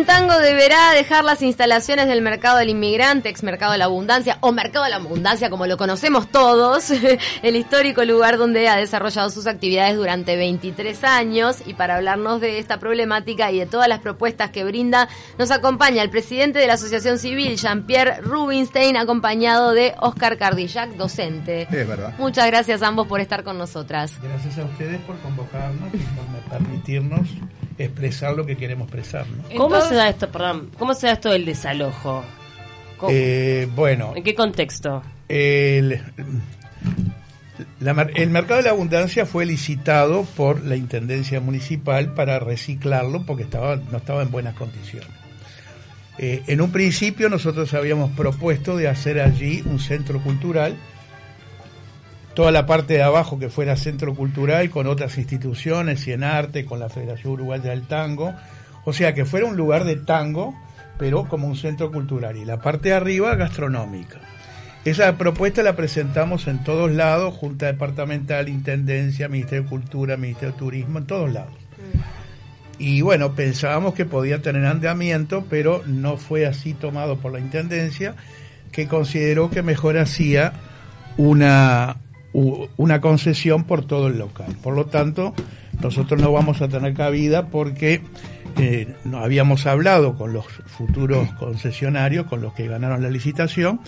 Buen Tango deberá dejar las instalaciones del Mercado del Inmigrante, ex Mercado de la Abundancia, o Mercado de la Abundancia como lo conocemos todos, el histórico lugar donde ha desarrollado sus actividades durante 23 años. Y para hablarnos de esta problemática y de todas las propuestas que brinda, nos acompaña el presidente de la Asociación Civil, Jean-Pierre Rubinstein, acompañado de Oscar Cardillac, docente. Es verdad. Muchas gracias a ambos por estar con nosotras. Gracias a ustedes por convocarnos y por permitirnos expresar lo que queremos expresar. ¿Cómo se da esto, perdón, cómo se da esto del desalojo? Eh, bueno. ¿En qué contexto? El, el mercado de la abundancia fue licitado por la Intendencia Municipal para reciclarlo porque estaba, no estaba en buenas condiciones. Eh, en un principio nosotros habíamos propuesto de hacer allí un centro cultural toda la parte de abajo que fuera centro cultural con otras instituciones, y en arte, con la Federación Uruguaya del Tango, o sea que fuera un lugar de tango, pero como un centro cultural, y la parte de arriba gastronómica. Esa propuesta la presentamos en todos lados, Junta Departamental, Intendencia, Ministerio de Cultura, Ministerio de Turismo, en todos lados. Mm. Y bueno, pensábamos que podía tener andamiento, pero no fue así tomado por la Intendencia, que consideró que mejor hacía una, una concesión por todo el local. Por lo tanto, nosotros no vamos a tener cabida porque eh, no habíamos hablado con los futuros concesionarios, con los que ganaron la licitación,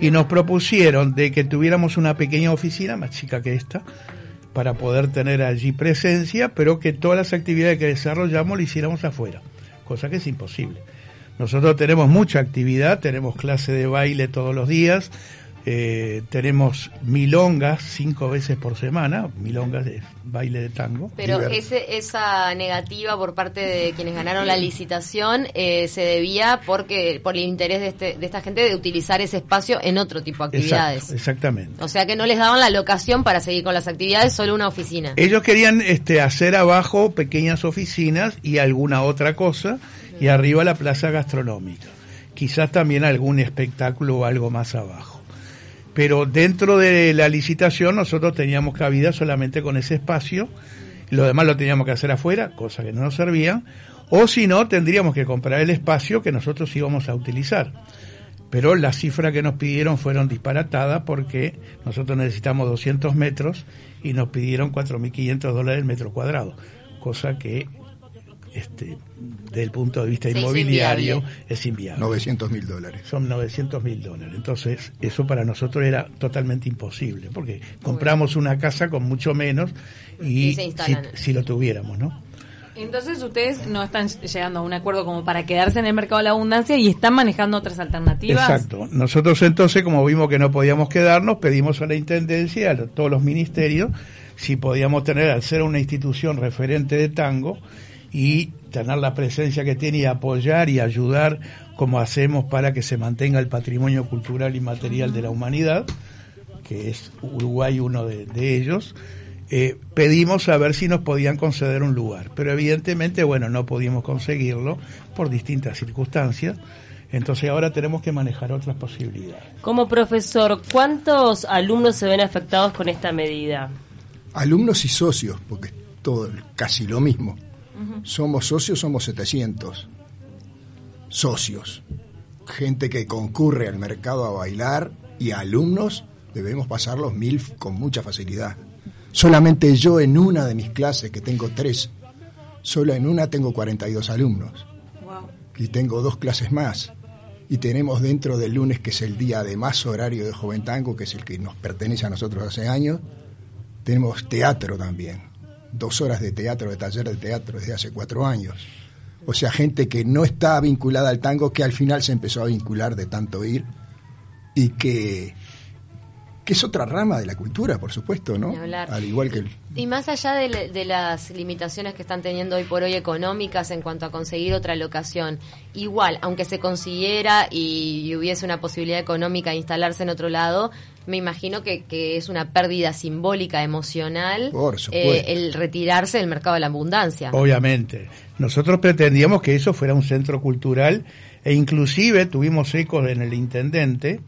y nos propusieron de que tuviéramos una pequeña oficina, más chica que esta, para poder tener allí presencia, pero que todas las actividades que desarrollamos las hiciéramos afuera, cosa que es imposible. Nosotros tenemos mucha actividad, tenemos clase de baile todos los días, eh, tenemos milongas cinco veces por semana, milongas de baile de tango. Pero ese, esa negativa por parte de quienes ganaron la licitación eh, se debía porque por el interés de, este, de esta gente de utilizar ese espacio en otro tipo de actividades. exactamente. O sea que no les daban la locación para seguir con las actividades, solo una oficina. Ellos querían este, hacer abajo pequeñas oficinas y alguna otra cosa y arriba la plaza gastronómica. Quizás también algún espectáculo o algo más abajo pero dentro de la licitación nosotros teníamos cabida solamente con ese espacio, lo demás lo teníamos que hacer afuera, cosa que no nos servía, o si no, tendríamos que comprar el espacio que nosotros íbamos a utilizar. Pero las cifras que nos pidieron fueron disparatadas porque nosotros necesitamos 200 metros y nos pidieron 4.500 dólares el metro cuadrado, cosa que este, desde el punto de vista inmobiliario es inviable. 900 mil dólares. Son 900 mil dólares. Entonces, eso para nosotros era totalmente imposible, porque compramos una casa con mucho menos y, si, lo tuviéramos, ¿no? Entonces ustedes no están llegando a un acuerdo como para quedarse en el mercado de la abundancia y están manejando otras alternativas. Exacto. Nosotros entonces, como vimos que no podíamos quedarnos, pedimos a la Intendencia, a todos los ministerios, si podíamos tener, al ser una institución referente de tango, y tener la presencia que tiene y apoyar y ayudar como hacemos para que se mantenga el patrimonio cultural y material de la humanidad, que es Uruguay uno de, ellos, eh, pedimos a ver si nos podían conceder un lugar. Pero evidentemente, bueno, no pudimos conseguirlo por distintas circunstancias. Entonces ahora tenemos que manejar otras posibilidades. Como profesor, ¿cuántos alumnos se ven afectados con esta medida? Alumnos y socios, porque es todo casi lo mismo. Somos socios, somos 700 socios. Gente que concurre al mercado a bailar y alumnos debemos pasar los mil con mucha facilidad. Solamente yo en una de mis clases, que tengo tres, solo en una tengo 42 alumnos. Y tengo dos clases más. Y tenemos dentro del lunes, que es el día de más horario de Joven Tango, que es el que nos pertenece a nosotros hace años, tenemos teatro también dos horas de teatro, de taller de teatro desde hace cuatro años. O sea, gente que no está vinculada al tango, que al final se empezó a vincular de tanto ir y que, que es otra rama de la cultura, por supuesto, ¿no? Al igual que Y más allá de, las limitaciones que están teniendo hoy por hoy económicas en cuanto a conseguir otra locación, igual, aunque se consiguiera y hubiese una posibilidad económica de instalarse en otro lado, me imagino que, que es una pérdida simbólica, emocional, eh, el retirarse del mercado de la abundancia. Obviamente. Nosotros pretendíamos que eso fuera un centro cultural e inclusive tuvimos ecos en el intendente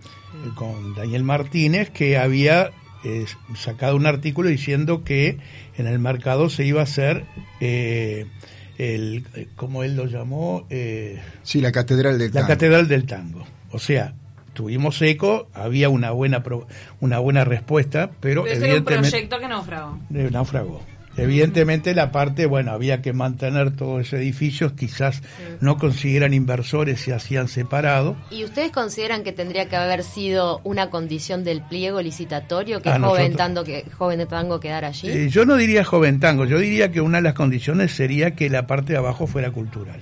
con Daniel Martínez que había eh, sacado un artículo diciendo que en el mercado se iba a hacer el, eh, como él lo llamó, eh, Sí, la Catedral del la Tango. Catedral del Tango. O sea, tuvimos eco, había una buena pro- una buena respuesta, pero Pero ese era un evidentemente proyecto que naufragó. eh, naufragó. Evidentemente la parte, bueno, había que mantener todos esos edificios, quizás no consiguieran inversores, se hacían separados. ¿Y ustedes consideran que tendría que haber sido una condición del pliego licitatorio que joven, tango, que joven tango quedara allí? Eh, yo no diría joven tango, yo diría que una de las condiciones sería que la parte de abajo fuera cultural.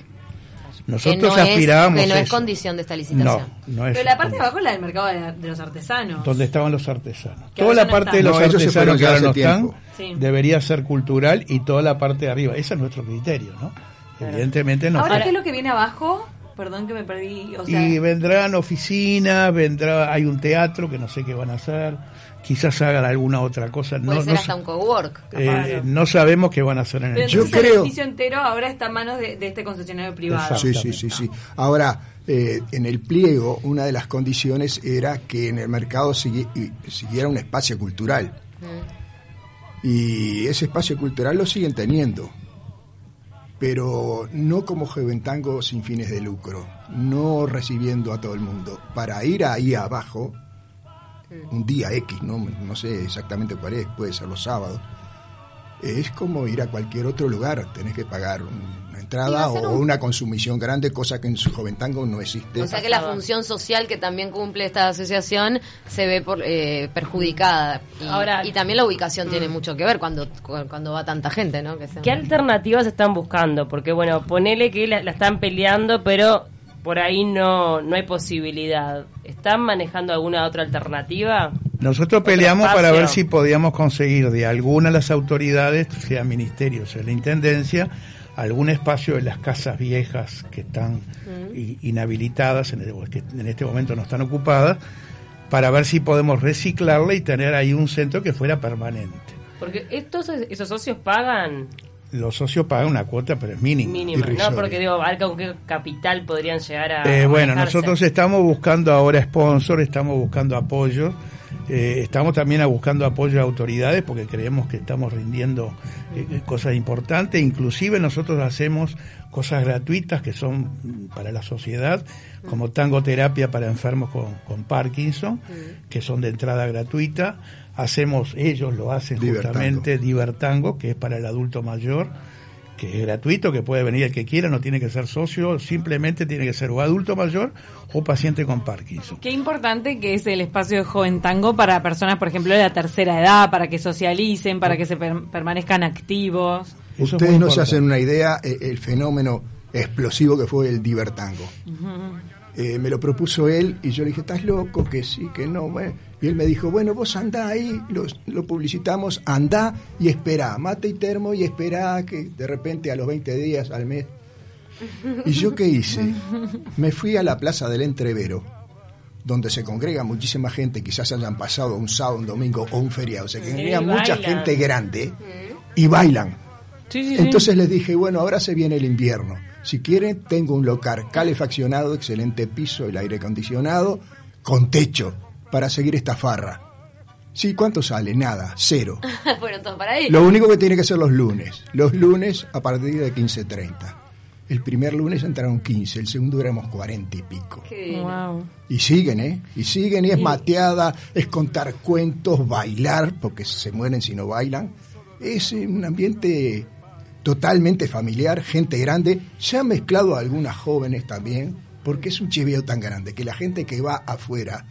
Que Nosotros no, es, aspirábamos que no es condición de esta No, licitación. no es. Pero la parte de abajo es la del mercado de, de los artesanos. donde estaban los artesanos. Que Toda la no parte de los No, artesanos que ahora no están. Sí. debería ser cultural y toda la parte de arriba. Ese es nuestro criterio, ¿no? Evidentemente no. Ahora. ¿qué es lo que viene abajo? Perdón que me perdí. O sea, y vendrán oficinas, vendrá, hay un teatro que no sé qué van a hacer, quizás hagan alguna otra cosa. Puede No, ser no, hasta un cowork. eh, no sabemos qué van a hacer en pero el Yo entonces el creo- edificio entero ahora está en manos de, de este concesionario privado. Sí, sí, sí, sí. Ahora, eh, en el pliego, una de las condiciones era que en el mercado sigui- siguiera un espacio cultural. Y ese espacio cultural lo siguen teniendo. Pero no como Juventango sin fines de lucro, no recibiendo a todo el mundo. Para ir ahí abajo, un día X, no, no sé exactamente cuál es, puede ser los sábados, es como ir a cualquier otro lugar, tenés que pagar una entrada o un- una consumición grande, cosa que en su Joventango no existe. O sea que la función social que también cumple esta asociación se ve por, eh, perjudicada. Y, Ahora- y también la ubicación tiene mucho que ver cuando, cuando va tanta gente, ¿no? Que se- ¿Qué alternativas están buscando? Porque, bueno, ponele que la, la están peleando, pero por ahí no, no hay posibilidad. ¿Están manejando alguna otra alternativa? Nosotros Otro peleamos para ver si podíamos conseguir de alguna de las autoridades, sea ministerio, sea la intendencia, algún espacio de las casas viejas que están i- inhabilitadas, en, el- que en este momento no están ocupadas, para ver si podemos reciclarla y tener ahí un centro que fuera permanente. Porque estos esos socios pagan Los socios pagan una cuota, pero es mínima. mínimo, ¿no? Porque digo, a ver con qué capital podrían llegar a. Eh, a bueno, nosotros estamos buscando ahora sponsor, estamos buscando apoyo, eh, estamos también a- buscando apoyo de autoridades porque creemos que estamos rindiendo eh, cosas importantes, inclusive nosotros hacemos cosas gratuitas que son mm, para la sociedad, como tangoterapia para enfermos con, con Parkinson, que son de entrada gratuita, hacemos, ellos lo hacen Divertango. justamente Divertango, que es para el adulto mayor, que es gratuito, que puede venir el que quiera, no tiene que ser socio, simplemente tiene que ser o adulto mayor o paciente con Parkinson. Qué importante que es el espacio de joven tango para personas, por ejemplo, de la tercera edad, para que socialicen, para que se per- permanezcan activos. Eso Ustedes no se hacen una idea eh, el fenómeno explosivo que fue el divertango. Eh, me lo propuso él y yo le dije, ¿estás loco? Que sí, que no. Bueno. Y él me dijo, bueno, vos andá ahí, lo, lo publicitamos, andá y esperá, mate y termo y esperá que de repente a los 20 días, al mes. ¿Y yo qué hice? Me fui a la Plaza del Entrevero, donde se congrega muchísima gente, quizás hayan pasado un sábado, un domingo o un feriado, se congrega mucha bailan. gente grande y bailan. Sí, sí, sí. Entonces les dije, bueno, ahora se viene el invierno. Si quieren, tengo un local calefaccionado, excelente piso, el aire acondicionado, con techo, para seguir esta farra. Sí, ¿cuánto sale? Nada, cero. Fueron todos para ahí. Lo único que tiene que ser los lunes. Los lunes a partir de 15.30. El primer lunes entraron 15, el segundo éramos 40 y pico. Qué. Wow. Y siguen, ¿eh? Y siguen, y es mateada, es contar cuentos, bailar, porque se mueren si no bailan. Es eh, un ambiente totalmente familiar, gente grande. Se han mezclado algunas jóvenes también, porque es un chiveo tan grande que la gente que va afuera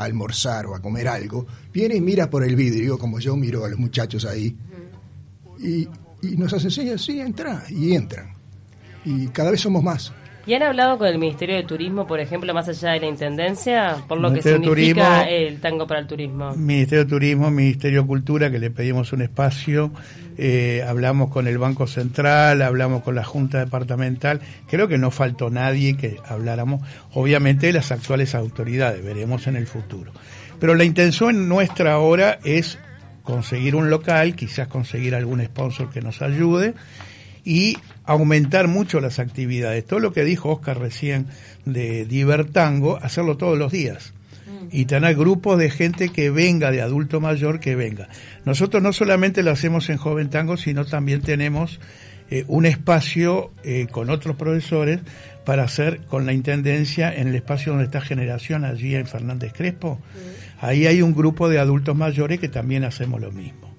a almorzar o a comer algo, viene y mira por el vidrio, como yo miro a los muchachos ahí, y, y nos hacen señas, sí, entra, y entran. Y cada vez somos más. ¿Y han hablado con el Ministerio de Turismo, por ejemplo, más allá de la Intendencia, por lo que Ministerio de significa Turismo. el tango para el turismo? Ministerio de Turismo, Ministerio de Cultura, que le pedimos un espacio, eh, hablamos con el Banco Central, hablamos con la Junta Departamental, creo que no faltó nadie que habláramos, obviamente de las actuales autoridades, veremos en el futuro. Pero la intención nuestra ahora es conseguir un local, quizás conseguir algún sponsor que nos ayude y aumentar mucho las actividades. Todo lo que dijo Oscar recién de Divertango, hacerlo todos los días y tener grupos de gente que venga, de adulto mayor que venga. Nosotros no solamente lo hacemos en Joven Tango, sino también tenemos eh, un espacio eh, con otros profesores para hacer con la intendencia en el espacio donde está Generación, allí en Fernández Crespo. Ahí hay un grupo de adultos mayores que también hacemos lo mismo.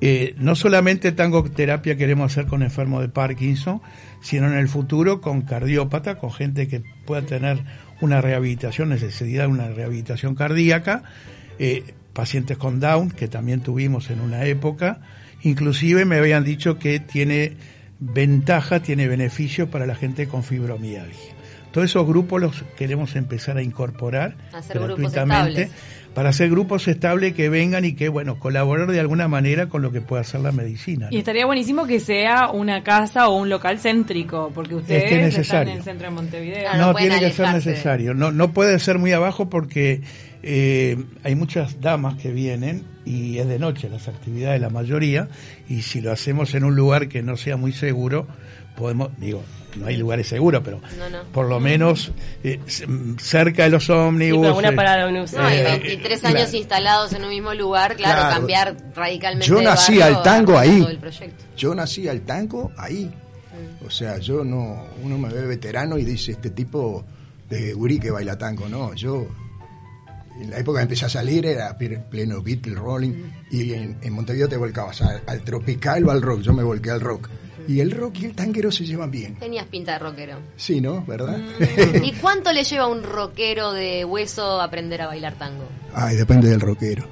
Eh, no solamente tango terapia queremos hacer con enfermos de Parkinson, sino en el futuro con cardiópata, con gente que pueda tener una rehabilitación, necesidad de una rehabilitación cardíaca, eh, pacientes con Down, que también tuvimos en una época, inclusive me habían dicho que tiene ventaja, tiene beneficio para la gente con fibromialgia. Todos esos grupos los queremos empezar a incorporar Hacer gratuitamente. Para hacer grupos estables que vengan y que, bueno, colaborar de alguna manera con lo que puede hacer la medicina. ¿no? Y estaría buenísimo que sea una casa o un local céntrico, porque ustedes que es están en el centro de Montevideo. Claro, no tiene que ser necesario. No, no puede ser muy abajo porque eh, hay muchas damas que vienen y es de noche las actividades, la mayoría, y si lo hacemos en un lugar que no sea muy seguro, podemos, digo, no hay lugares seguros, pero No, no. por lo menos eh, cerca de los Sí, ómnibus. pero una eh, parada de ómnibus. No, y Eh, 23 claro. años instalados en un mismo lugar, claro, Claro. cambiar radicalmente Yo de nací barrio al tango ahí. Yo nací al tango ahí. Mm. O sea, yo no, uno me ve veterano y dice este tipo de gurí que baila tango, no, yo en la época que empecé a salir era ple- pleno Beatle Rolling Mm. y en, en Montevideo te volcabas al, al tropical o al rock, yo me volqué al rock. Y el rock y el tanguero se llevan bien. Tenías pinta de rockero. Sí, ¿no? ¿Verdad? Mm. ¿Y cuánto le lleva a un rockero de hueso aprender a bailar tango? Ay, depende del rockero.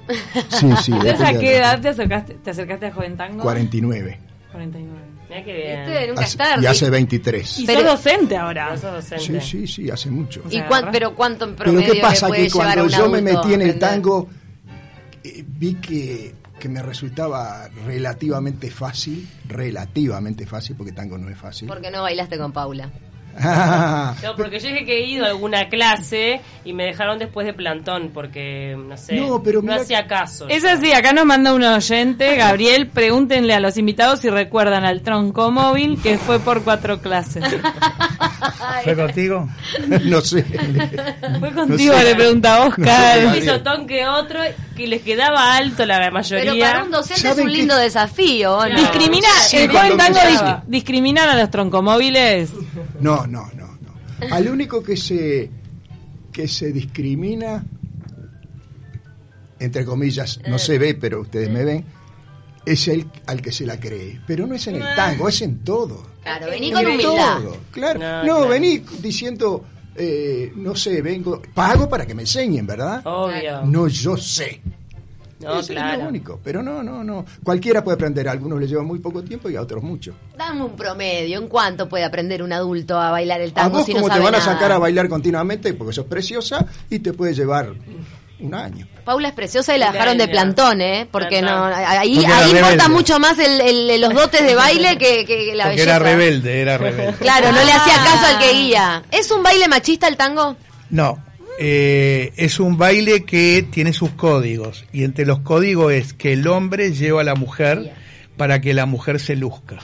Sí, sí. ¿Entonces depende a qué edad te acercaste, te acercaste a Joven Tango? 49. 49. Mira qué bien. Nunca es Hace- tarde. y hace 23. Y Pero- sos docente ahora. Sos docente. Sí, sí, sí, hace mucho. ¿Y pero cuánto en Pero promedio ¿qué pasa? Que cuando yo me metí en el tango, eh, vi que, que me resultaba relativamente fácil, relativamente fácil, porque tango no es fácil. Porque no bailaste con Paula. No, porque yo dije que he ido a alguna clase y me dejaron después de plantón porque, no sé, No, pero hacía caso. Es así, acá nos manda un oyente, Gabriel, pregúntenle a los invitados si recuerdan al tronco móvil que fue por cuatro clases. ¿Fue contigo? no sé. Fue contigo, sé. le pregunta No Oscar. sé, Un pisotón que otro que les quedaba alto la mayoría. Pero para un docente es ¿Saben un lindo desafío, ¿o ¿no? Claro. Discrimina, Sí, el joven tango empezaba. dis- discriminan a los troncomóviles. No, no, no, no. Al único que se que se discrimina entre comillas, no se ve, pero ustedes me ven, es el al que se la cree. Pero no es en el tango, es en todo. Claro, vení En con humildad. todo, claro. No, No, claro. vení diciendo, eh, no sé, vengo, pago para que me enseñen, ¿verdad? Obvio. No, yo sé. No, es claro. lo único. Pero no, no, no. Cualquiera puede aprender. A algunos le lleva muy poco tiempo y a otros mucho. Dame un promedio, ¿en cuánto puede aprender un adulto a bailar el A tango vos si no como te van a sacar a bailar continuamente porque sos preciosa y te puede llevar un año. Paula es preciosa y la dejaron de plantón, ¿eh? Porque no, ahí, Porque ahí importa mucho más el, el- los dotes de baile que, que la Porque belleza. era rebelde, era rebelde. Claro, no le Ah. hacía caso al que guía. ¿Es un baile machista el tango? No, eh, es un baile que tiene sus códigos y entre los códigos es que el hombre lleva a la mujer para que la mujer se luzca.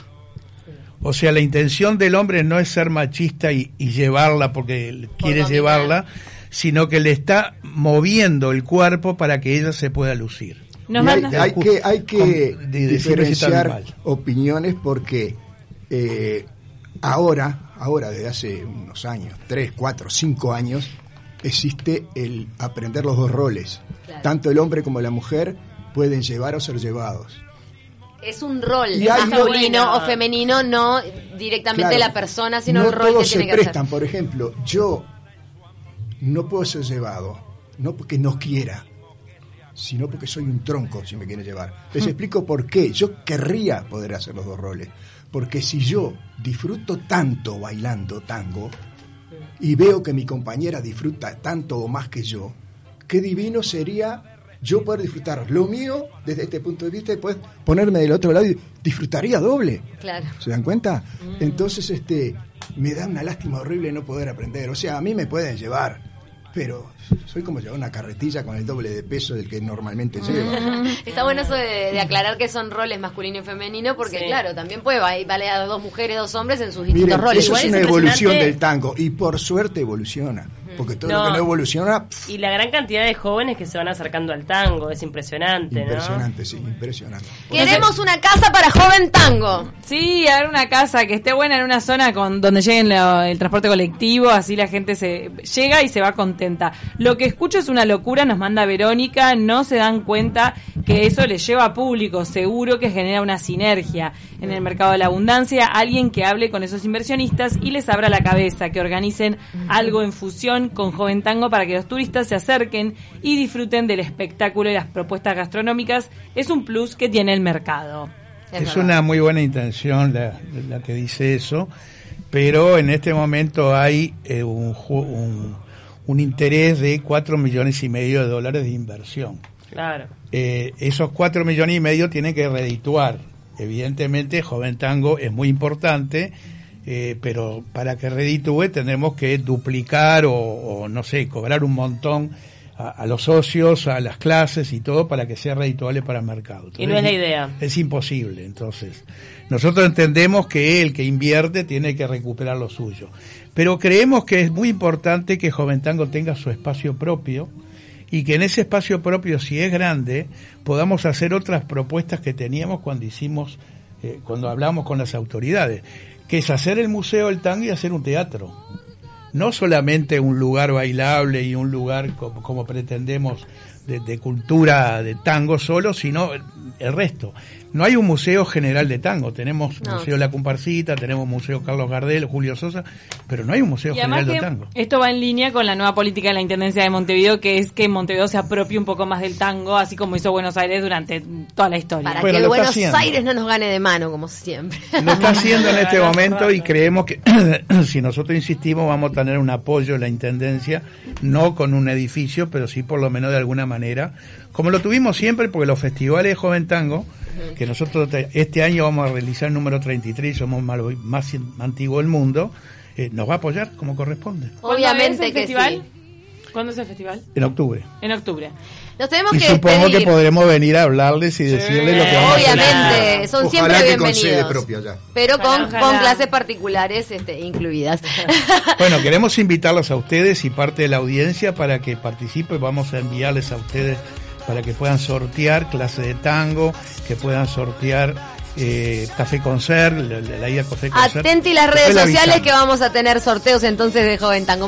O sea, la intención del hombre no es ser machista y, y llevarla porque quiere llevarla, sino que le está moviendo el cuerpo para que ella se pueda lucir. Nos hay, que, hay que Con- de- diferenciar opiniones porque eh, ahora, ahora desde hace unos años, tres, cuatro, cinco años, existe el aprender los dos roles. Claro. Tanto el hombre como la mujer pueden llevar o ser llevados. Es un rol Y masculino Bueno. o femenino, no directamente Claro, la persona, sino no el rol que tiene se que prestan. hacer. Por ejemplo, yo no puedo ser llevado, no porque no quiera, sino porque soy un tronco si me quiere llevar. Les explico por qué. Yo querría poder hacer los dos roles. Porque si yo disfruto tanto bailando tango y veo que mi compañera disfruta tanto o más que yo, qué divino sería yo poder disfrutar lo mío desde este punto de vista y después ponerme del otro lado y disfrutaría doble. Claro. ¿Se dan cuenta? Entonces, este, me da una lástima horrible no poder aprender. O sea, a mí me pueden llevar, pero soy como llevar una carretilla con el doble de peso del que normalmente llevo. Está bueno eso de, de aclarar que son roles masculino y femenino, porque Sí. claro, también puede ba- bailar dos mujeres, dos hombres en sus distintos Miren, roles. eso Igual es es una evolución del tango y por suerte evoluciona. Porque todo No. lo que no evoluciona, pff, Y la gran cantidad de jóvenes que se van acercando al tango, es impresionante, ¿no? impresionante, sí, impresionante. Queremos una casa para joven tango. Sí, a ver una casa que esté buena en una zona con donde lleguen lo- el transporte colectivo, así la gente se llega y se va contenta. Lo que escucho es una locura, nos manda Verónica, no se dan cuenta que eso les lleva a público, seguro que genera una sinergia en el mercado de la abundancia, alguien que hable con esos inversionistas y les abra la cabeza, que organicen algo en fusión con Joven Tango para que los turistas se acerquen y disfruten del espectáculo y las propuestas gastronómicas, es un plus que tiene el mercado. Es una muy buena intención la, la que dice eso, pero en este momento hay eh, un, un, un interés de 4 millones y medio de dólares de inversión. Claro. Eh, esos 4 millones y medio tienen que redituar. Evidentemente, Joven Tango es muy importante, eh, pero para que reditúe tendremos que duplicar o, o, no sé, cobrar un montón a, a los socios, a las clases y todo para que sea redituable para el mercado. Y no es la idea. Es imposible, entonces. Nosotros entendemos que el que invierte tiene que recuperar lo suyo. Pero creemos que es muy importante que Joven Tango tenga su espacio propio y que en ese espacio propio, si es grande, podamos hacer otras propuestas que teníamos cuando hicimos, eh, cuando hablamos con las autoridades, que es hacer el Museo del Tango y hacer un teatro. No solamente un lugar bailable y un lugar como, como pretendemos de, de cultura de tango solo, sino el, resto. No hay un museo general de tango. Tenemos No. Museo La Comparsita, tenemos Museo Carlos Gardel, Julio Sosa, pero no hay un museo Y general de tango. esto va en línea con la nueva política de la Intendencia de Montevideo, que es que Montevideo se apropie un poco más del tango, así como hizo Buenos Aires durante toda la historia. Para que Buenos haciendo. Aires no nos gane de mano, como siempre. Lo está haciendo en este momento y creemos que si nosotros insistimos vamos a tener un apoyo en la Intendencia, no con un edificio, pero sí por lo menos de alguna manera, como lo tuvimos siempre, porque los festivales de Joven Tango, que nosotros te- este año vamos a realizar el número 33, somos más, más antiguo del mundo, eh, nos va a apoyar como corresponde, ¿Cuándo Obviamente es el que festival? sí. ¿Cuándo es el festival? en octubre. En octubre. Nos tenemos Y que supongo que podremos venir a hablarles y decirles lo que vamos a hacer. Obviamente, son Ojalá siempre que con sede bienvenidos. propia ya. Pero con, Ojalá, ojalá. con clases particulares este, incluidas. Bueno, queremos invitarlos a ustedes y parte de la audiencia para que participen. Vamos a enviarles a ustedes para que puedan sortear clases de tango, que puedan sortear eh, café concert, la, la ida a café concert. Atenti las redes le sociales que vamos a tener sorteos entonces de Joven Tango.